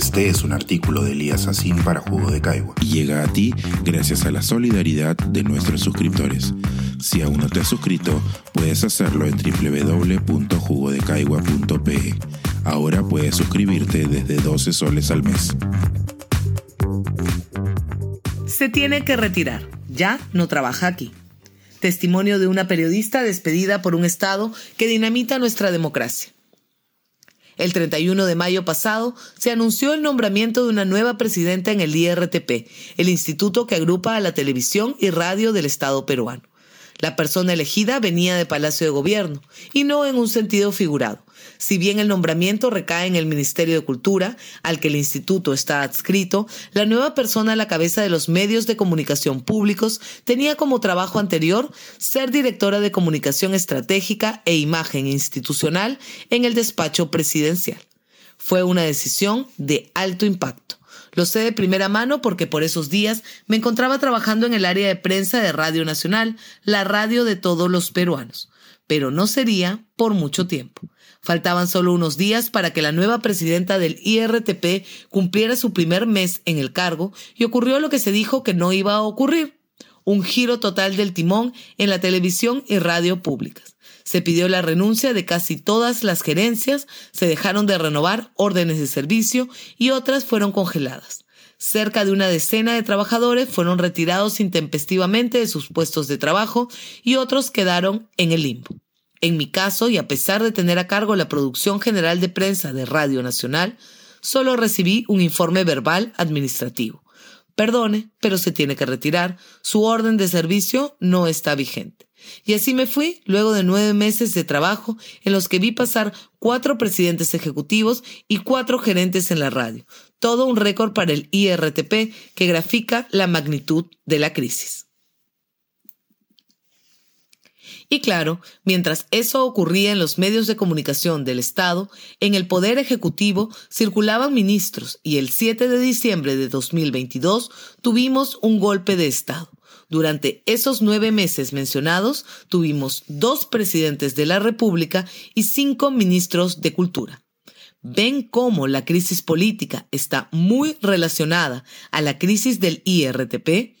Este es un artículo de Elías Asín para Jugo de Caigua y llega a ti gracias a la solidaridad de nuestros suscriptores. Si aún no te has suscrito, puedes hacerlo en www.jugodecaigua.pe. Ahora puedes suscribirte desde 12 soles al mes. Se tiene que retirar. Ya no trabaja aquí. Testimonio de una periodista despedida por un Estado que dinamita nuestra democracia. El 31 de mayo pasado se anunció el nombramiento de una nueva presidenta en el IRTP, el instituto que agrupa a la televisión y radio del Estado peruano. La persona elegida venía de Palacio de Gobierno, y no en un sentido figurado. Si bien el nombramiento recae en el Ministerio de Cultura, al que el instituto está adscrito, la nueva persona a la cabeza de los medios de comunicación públicos tenía como trabajo anterior ser directora de comunicación estratégica e imagen institucional en el despacho presidencial. Fue una decisión de alto impacto. Lo sé de primera mano porque por esos días me encontraba trabajando en el área de prensa de Radio Nacional, la radio de todos los peruanos. Pero no sería por mucho tiempo. Faltaban solo unos días para que la nueva presidenta del IRTP cumpliera su primer mes en el cargo y ocurrió lo que se dijo que no iba a ocurrir. Un giro total del timón en la televisión y radio públicas. Se pidió la renuncia de casi todas las gerencias, se dejaron de renovar órdenes de servicio y otras fueron congeladas. Cerca de una decena de trabajadores fueron retirados intempestivamente de sus puestos de trabajo y otros quedaron en el limbo. En mi caso, y a pesar de tener a cargo la producción general de prensa de Radio Nacional, solo recibí un informe verbal administrativo. Perdone, pero se tiene que retirar. Su orden de servicio no está vigente. Y así me fui luego de nueve meses de trabajo en los que vi pasar cuatro presidentes ejecutivos y cuatro gerentes en la radio. Todo un récord para el IRTP que grafica la magnitud de la crisis. Y claro, mientras eso ocurría en los medios de comunicación del Estado, en el Poder Ejecutivo circulaban ministros y el 7 de diciembre de 2022 tuvimos un golpe de Estado. Durante esos nueve meses mencionados, tuvimos dos presidentes de la República y cinco ministros de Cultura. Ven cómo la crisis política está muy relacionada a la crisis del IRTP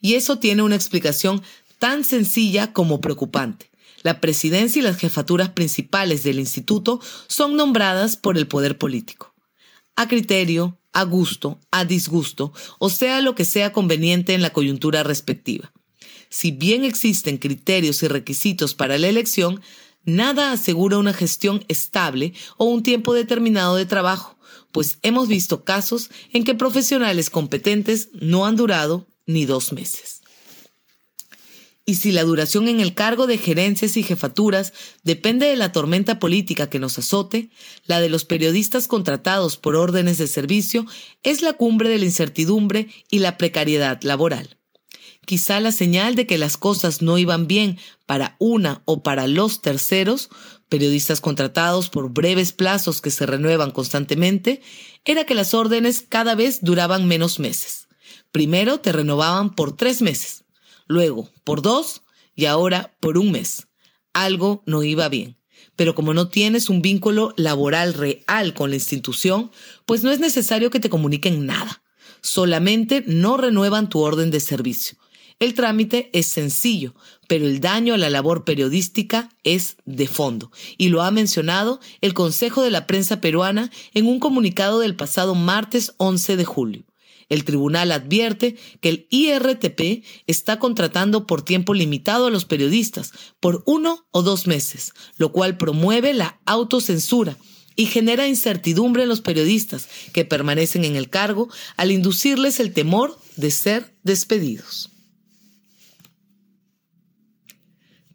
y eso tiene una explicación tan sencilla como preocupante. La presidencia y las jefaturas principales del instituto son nombradas por el poder político. A criterio, a gusto, a disgusto, o sea lo que sea conveniente en la coyuntura respectiva. Si bien existen criterios y requisitos para la elección, nada asegura una gestión estable o un tiempo determinado de trabajo, pues hemos visto casos en que profesionales competentes no han durado ni dos meses y si la duración en el cargo de gerencias y jefaturas depende de la tormenta política que nos azote, la de los periodistas contratados por órdenes de servicio es la cumbre de la incertidumbre y la precariedad laboral. Quizá la señal de que las cosas no iban bien para una o para los terceros, periodistas contratados por breves plazos que se renuevan constantemente, era que las órdenes cada vez duraban menos meses. Primero te renovaban por tres meses luego por dos y ahora por un mes. Algo no iba bien. Pero como no tienes un vínculo laboral real con la institución, pues no es necesario que te comuniquen nada. Solamente no renuevan tu orden de servicio. El trámite es sencillo, pero el daño a la labor periodística es de fondo, y lo ha mencionado el Consejo de la Prensa Peruana en un comunicado del pasado martes 11 de julio. El tribunal advierte que el IRTP está contratando por tiempo limitado a los periodistas por uno o dos meses, lo cual promueve la autocensura y genera incertidumbre en los periodistas que permanecen en el cargo al inducirles el temor de ser despedidos.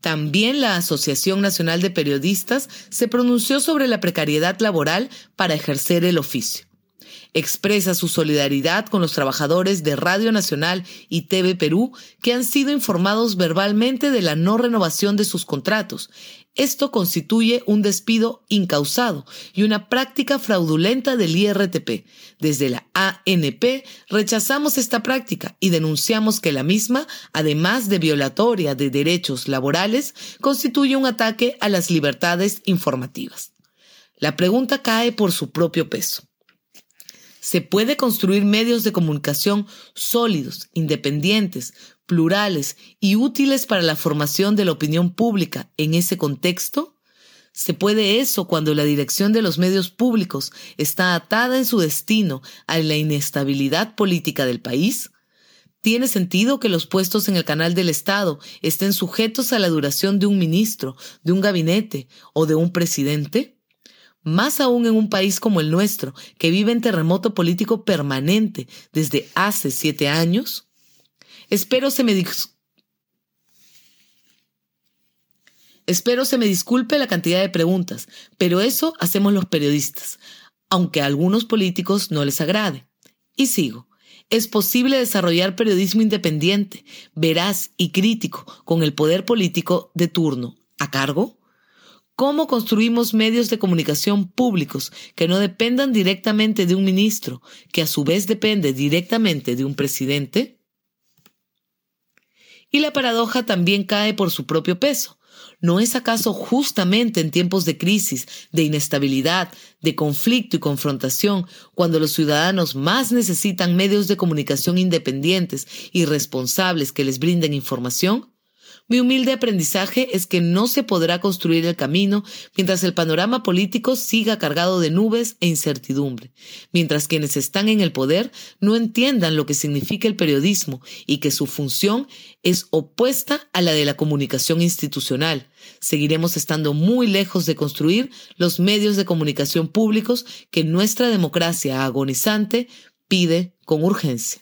También la Asociación Nacional de Periodistas se pronunció sobre la precariedad laboral para ejercer el oficio expresa su solidaridad con los trabajadores de Radio Nacional y TV Perú que han sido informados verbalmente de la no renovación de sus contratos. Esto constituye un despido incausado y una práctica fraudulenta del IRTP. Desde la ANP rechazamos esta práctica y denunciamos que la misma, además de violatoria de derechos laborales, constituye un ataque a las libertades informativas. La pregunta cae por su propio peso. Se puede construir medios de comunicación sólidos, independientes, plurales y útiles para la formación de la opinión pública en ese contexto? ¿Se puede eso cuando la dirección de los medios públicos está atada en su destino a la inestabilidad política del país? ¿Tiene sentido que los puestos en el canal del Estado estén sujetos a la duración de un ministro, de un gabinete o de un presidente? Más aún en un país como el nuestro, que vive en terremoto político permanente desde hace siete años. Espero se me Espero se me disculpe la cantidad de preguntas, pero eso hacemos los periodistas, aunque a algunos políticos no les agrade. Y sigo es posible desarrollar periodismo independiente, veraz y crítico con el poder político de turno a cargo? ¿Cómo construimos medios de comunicación públicos que no dependan directamente de un ministro, que a su vez depende directamente de un presidente? Y la paradoja también cae por su propio peso. ¿No es acaso justamente en tiempos de crisis, de inestabilidad, de conflicto y confrontación, cuando los ciudadanos más necesitan medios de comunicación independientes y responsables que les brinden información? Mi humilde aprendizaje es que no se podrá construir el camino mientras el panorama político siga cargado de nubes e incertidumbre, mientras quienes están en el poder no entiendan lo que significa el periodismo y que su función es opuesta a la de la comunicación institucional. Seguiremos estando muy lejos de construir los medios de comunicación públicos que nuestra democracia agonizante pide con urgencia.